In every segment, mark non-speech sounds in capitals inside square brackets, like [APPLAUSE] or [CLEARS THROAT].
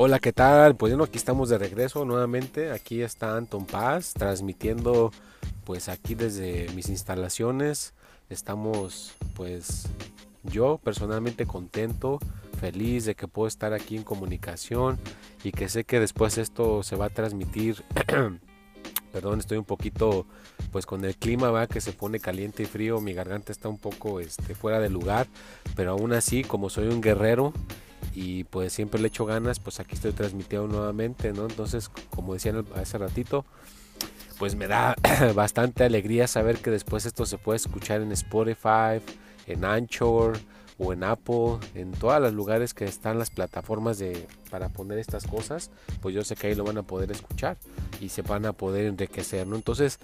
Hola, ¿qué tal? Pues bueno, aquí estamos de regreso nuevamente. Aquí está Anton Paz transmitiendo pues aquí desde mis instalaciones. Estamos pues yo personalmente contento, feliz de que puedo estar aquí en comunicación y que sé que después esto se va a transmitir. [CLEARS THROAT] Perdón, estoy un poquito pues con el clima va que se pone caliente y frío, mi garganta está un poco este fuera de lugar, pero aún así como soy un guerrero y pues siempre le echo ganas, pues aquí estoy transmitiendo nuevamente, ¿no? Entonces, como decían hace ratito, pues me da [CLEARS THROAT] bastante alegría saber que después esto se puede escuchar en Spotify, en Anchor o en Apple, en todos los lugares que están las plataformas de para poner estas cosas, pues yo sé que ahí lo van a poder escuchar y se van a poder enriquecer, ¿no? Entonces,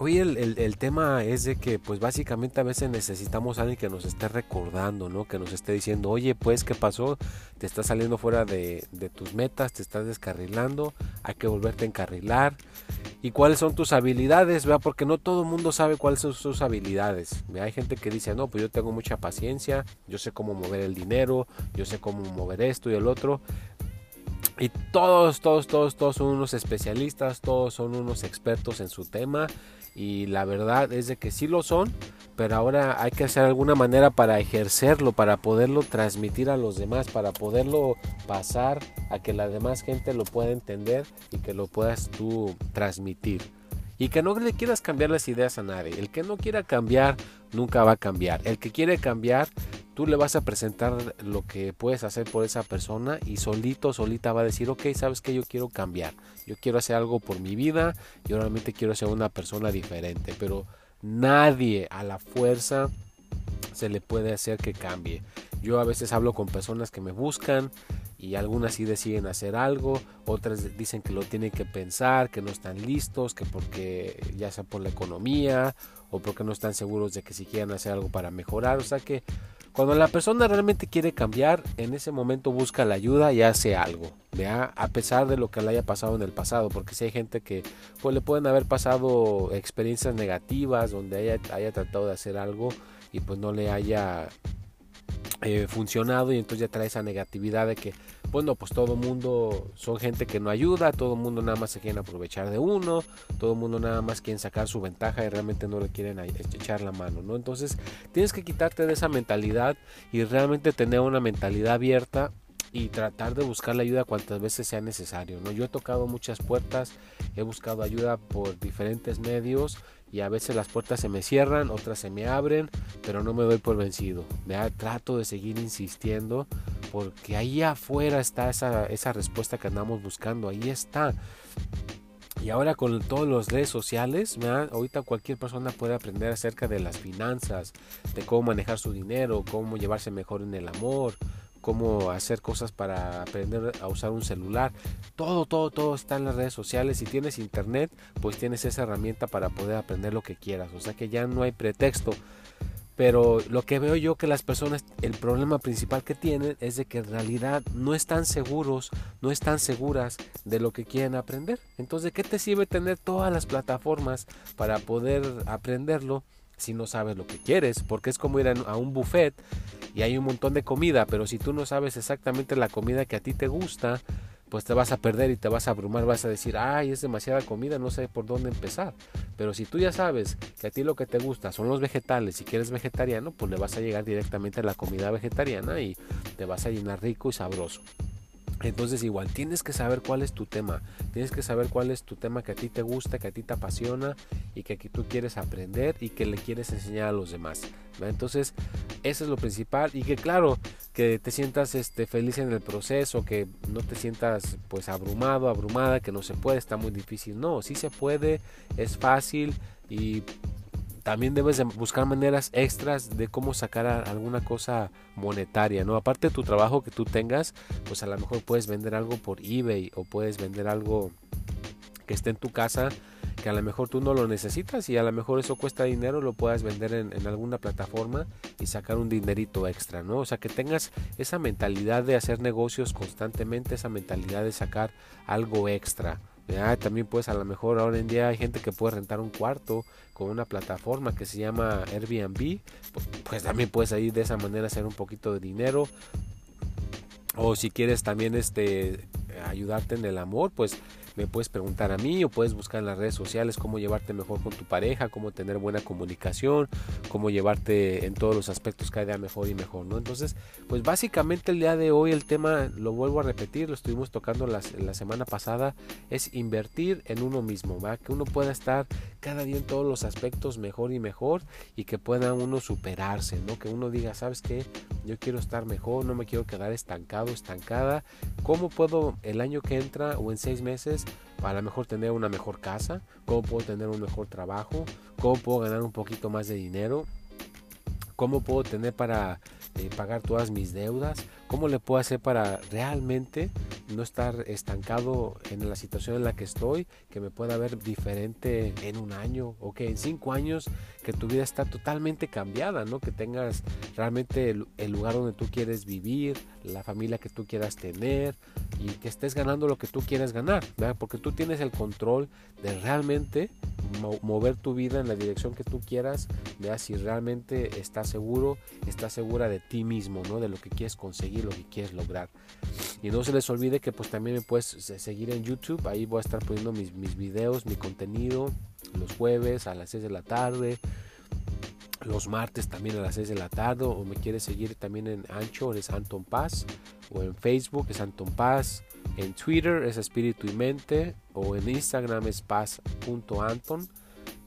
Hoy el, tema es de que pues básicamente a veces necesitamos a alguien que nos esté recordando, ¿no? Que nos esté diciendo, oye pues ¿qué pasó? Te estás saliendo fuera de, tus metas, te estás descarrilando, hay que volverte a encarrilar. ¿Y cuáles son tus habilidades? ¿Vea? Porque no todo el mundo sabe cuáles son sus habilidades. Hay gente que dice, no, pues yo tengo mucha paciencia, yo sé cómo mover el dinero, yo sé cómo mover esto y el otro. Y todos, todos, todos, todos son unos especialistas, todos son unos expertos en su tema y la verdad es de que sí lo son, pero ahora hay que hacer alguna manera para ejercerlo, para poderlo transmitir a los demás, para poderlo pasar a que la demás gente lo pueda entender y que lo puedas tú transmitir. Y que no le quieras cambiar las ideas a nadie. El que no quiera cambiar nunca va a cambiar. El que quiere cambiar, tú le vas a presentar lo que puedes hacer por esa persona y solito, solita va a decir, ok, sabes que yo quiero cambiar. Yo quiero hacer algo por mi vida. Yo realmente quiero ser una persona diferente. Pero nadie a la fuerza se le puede hacer que cambie. Yo a veces hablo con personas que me buscan y algunas sí deciden hacer algo, otras dicen que lo tienen que pensar, que no están listos, que porque ya sea por la economía o porque no están seguros de que si quieren hacer algo para mejorar, o sea que cuando la persona realmente quiere cambiar, en ese momento busca la ayuda y hace algo, ¿vea? a pesar de lo que le haya pasado en el pasado, porque si hay gente que pues, le pueden haber pasado experiencias negativas donde haya, haya tratado de hacer algo y pues no le haya eh, funcionado y entonces ya trae esa negatividad de que bueno pues todo mundo son gente que no ayuda todo mundo nada más se quieren aprovechar de uno todo mundo nada más quieren sacar su ventaja y realmente no le quieren echar la mano no entonces tienes que quitarte de esa mentalidad y realmente tener una mentalidad abierta y tratar de buscar la ayuda cuantas veces sea necesario. ¿no? Yo he tocado muchas puertas, he buscado ayuda por diferentes medios y a veces las puertas se me cierran, otras se me abren, pero no me doy por vencido. ¿ya? Trato de seguir insistiendo porque ahí afuera está esa, esa respuesta que andamos buscando, ahí está. Y ahora con todas las redes sociales, ahorita cualquier persona puede aprender acerca de las finanzas, de cómo manejar su dinero, cómo llevarse mejor en el amor, cómo hacer cosas para aprender a usar un celular. Todo, todo, todo está en las redes sociales. Si tienes internet, pues tienes esa herramienta para poder aprender lo que quieras. O sea que ya no hay pretexto. Pero lo que veo yo que las personas, el problema principal que tienen es de que en realidad no están seguros, no están seguras de lo que quieren aprender. Entonces, ¿qué te sirve tener todas las plataformas para poder aprenderlo si no sabes lo que quieres? Porque es como ir a un buffet y hay un montón de comida, pero si tú no sabes exactamente la comida que a ti te gusta, pues te vas a perder y te vas a abrumar, vas a decir, ay, es demasiada comida, no sé por dónde empezar. Pero si tú ya sabes que a ti lo que te gusta son los vegetales, si quieres vegetariano, pues le vas a llegar directamente a la comida vegetariana y te vas a llenar rico y sabroso. Entonces igual tienes que saber cuál es tu tema, tienes que saber cuál es tu tema que a ti te gusta, que a ti te apasiona y que aquí tú quieres aprender y que le quieres enseñar a los demás. Entonces eso es lo principal y que claro que te sientas este, feliz en el proceso, que no te sientas pues abrumado, abrumada, que no se puede, está muy difícil. No, sí se puede, es fácil y también debes de buscar maneras extras de cómo sacar alguna cosa monetaria, ¿no? Aparte de tu trabajo que tú tengas, pues a lo mejor puedes vender algo por eBay o puedes vender algo que esté en tu casa que a lo mejor tú no lo necesitas y a lo mejor eso cuesta dinero, lo puedas vender en, en, alguna plataforma y sacar un dinerito extra, ¿no? O sea, que tengas esa mentalidad de hacer negocios constantemente, esa mentalidad de sacar algo extra. También pues a lo mejor ahora en día hay gente que puede rentar un cuarto con una plataforma que se llama Airbnb. Pues, también puedes ahí de esa manera hacer un poquito de dinero. o si quieres también este ayudarte en el amor, pues me puedes preguntar a mí o puedes buscar en las redes sociales cómo llevarte mejor con tu pareja, cómo tener buena comunicación, cómo llevarte en todos los aspectos cada día mejor y mejor, ¿no? Entonces, pues básicamente el día de hoy el tema, lo vuelvo a repetir, lo estuvimos tocando la, semana pasada, es invertir en uno mismo, ¿va? Que uno pueda estar cada día en todos los aspectos mejor y mejor y que pueda uno superarse, ¿no? Que uno diga, ¿sabes qué? Yo quiero estar mejor, no me quiero quedar estancado, estancada. ¿Cómo puedo el año que entra o en seis meses a lo mejor tener una mejor casa? ¿Cómo puedo tener un mejor trabajo? ¿Cómo puedo ganar un poquito más de dinero? ¿Cómo puedo tener para eh, pagar todas mis deudas? ¿Cómo le puedo hacer para realmente no estar estancado en la situación en la que estoy, que me pueda ver diferente en un año o que en cinco años que tu vida está totalmente cambiada, ¿no? Que tengas realmente el, lugar donde tú quieres vivir, la familia que tú quieras tener y que estés ganando lo que tú quieres ganar, ¿verdad? Porque tú tienes el control de realmente mover tu vida en la dirección que tú quieras, veas si realmente estás seguro, estás segura de ti mismo, ¿no? De lo que quieres conseguir, lo que quieres lograr. Y no se les olvide que pues también me puedes seguir en YouTube, ahí voy a estar poniendo mis, mis videos, mi contenido, los jueves a las 6 de la tarde, los martes también a las 6 de la tarde, o me quieres seguir también en Ancho, es Anton Paz, o en Facebook es Anton Paz, en Twitter es Espíritu y Mente, o en Instagram es paz.anton,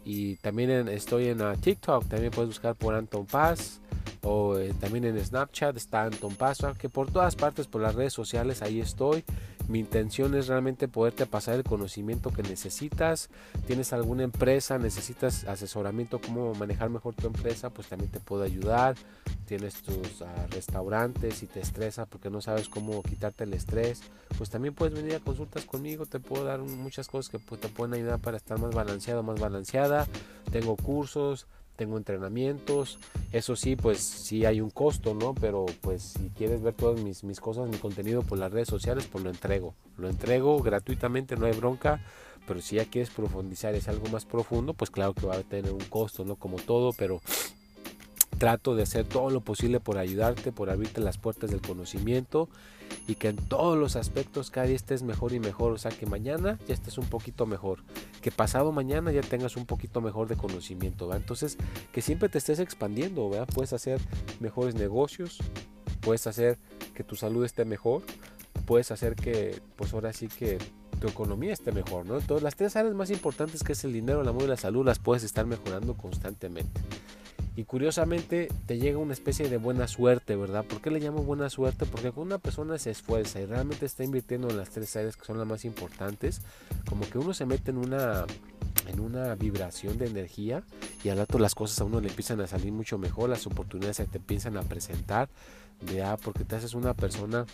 y también estoy en uh, TikTok, también puedes buscar por Anton Paz o eh, también en Snapchat está Anton Paso, que por todas partes, por las redes sociales, ahí estoy. Mi intención es realmente poderte pasar el conocimiento que necesitas. Tienes alguna empresa, necesitas asesoramiento, cómo manejar mejor tu empresa, pues también te puedo ayudar. Tienes tus ah, restaurantes y te estresa porque no sabes cómo quitarte el estrés, pues también puedes venir a consultas conmigo. Te puedo dar muchas cosas que pues, te pueden ayudar para estar más balanceado, más balanceada. Tengo cursos, tengo entrenamientos, eso sí, pues sí hay un costo, ¿no? Pero pues si quieres ver todas mis, mis cosas, mi contenido por las redes sociales, pues lo entrego, lo entrego gratuitamente, no hay bronca, pero si ya quieres profundizar, es algo más profundo, pues claro que va a tener un costo, ¿no? Como todo, pero trato de hacer todo lo posible por ayudarte, por abrirte las puertas del conocimiento y que en todos los aspectos cada día estés mejor y mejor. O sea, que mañana ya estés un poquito mejor, que pasado mañana ya tengas un poquito mejor de conocimiento. ¿va? Entonces, que siempre te estés expandiendo. ¿verdad? Puedes hacer mejores negocios, puedes hacer que tu salud esté mejor, puedes hacer que, pues ahora sí que tu economía esté mejor, ¿no? Entonces, las tres áreas más importantes que es el dinero, el amor y la salud, las puedes estar mejorando constantemente y curiosamente te llega una especie de buena suerte, ¿verdad? ¿Por qué le llamo buena suerte? Porque cuando una persona se esfuerza y realmente está invirtiendo en las tres áreas que son las más importantes, como que uno se mete en una en una vibración de energía y al rato las cosas a uno le empiezan a salir mucho mejor, las oportunidades se te empiezan a presentar, ¿verdad? Porque te haces una persona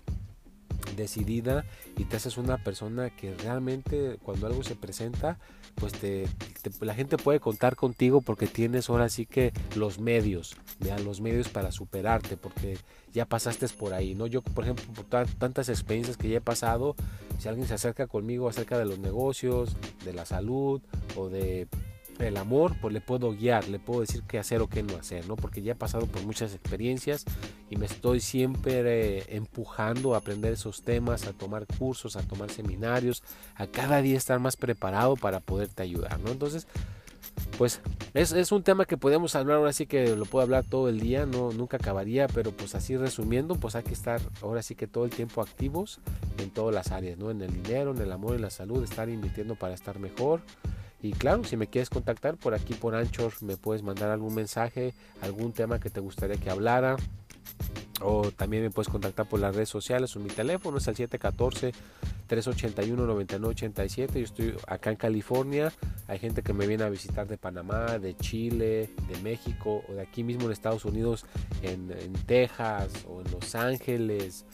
decidida y te haces una persona que realmente cuando algo se presenta pues te, la gente puede contar contigo porque tienes ahora sí que los medios, ¿ya? los medios para superarte, porque ya pasaste por ahí, ¿no? Yo, por ejemplo, por tantas experiencias que ya he pasado, si alguien se acerca conmigo acerca de los negocios, de la salud o de el amor, pues le puedo guiar, le puedo decir qué hacer o qué no hacer, ¿no? Porque ya he pasado por muchas experiencias y me estoy siempre eh, empujando a aprender esos temas, a tomar cursos, a tomar seminarios, a cada día estar más preparado para poderte ayudar, ¿no? Entonces, pues es, es, un tema que podemos hablar ahora sí que lo puedo hablar todo el día, no nunca acabaría, pero pues así resumiendo, pues hay que estar ahora sí que todo el tiempo activos en todas las áreas, ¿no? En el dinero, en el amor, en la salud, estar invirtiendo para estar mejor, y claro, si me quieres contactar por aquí por Anchor, me puedes mandar algún mensaje, algún tema que te gustaría que hablara. O también me puedes contactar por las redes sociales o mi teléfono es el 714-381-9987. Yo estoy acá en California. Hay gente que me viene a visitar de Panamá, de Chile, de México o de aquí mismo en Estados Unidos, en, en Texas o en Los Ángeles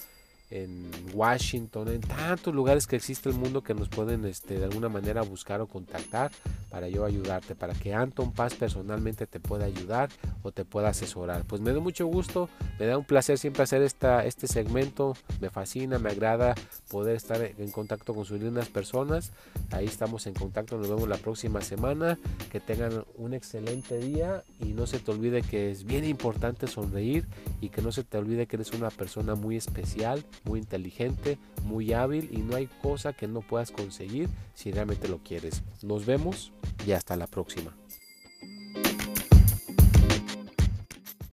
en Washington, en tantos lugares que existe el mundo que nos pueden este, de alguna manera buscar o contactar para yo ayudarte, para que Anton Paz personalmente te pueda ayudar o te pueda asesorar. Pues me da mucho gusto, me da un placer siempre hacer esta, este segmento, me fascina, me agrada poder estar en contacto con sus lindas personas. Ahí estamos en contacto, nos vemos la próxima semana, que tengan un excelente día y no se te olvide que es bien importante sonreír y que no se te olvide que eres una persona muy especial muy inteligente, muy hábil y no hay cosa que no puedas conseguir si realmente lo quieres. Nos vemos y hasta la próxima.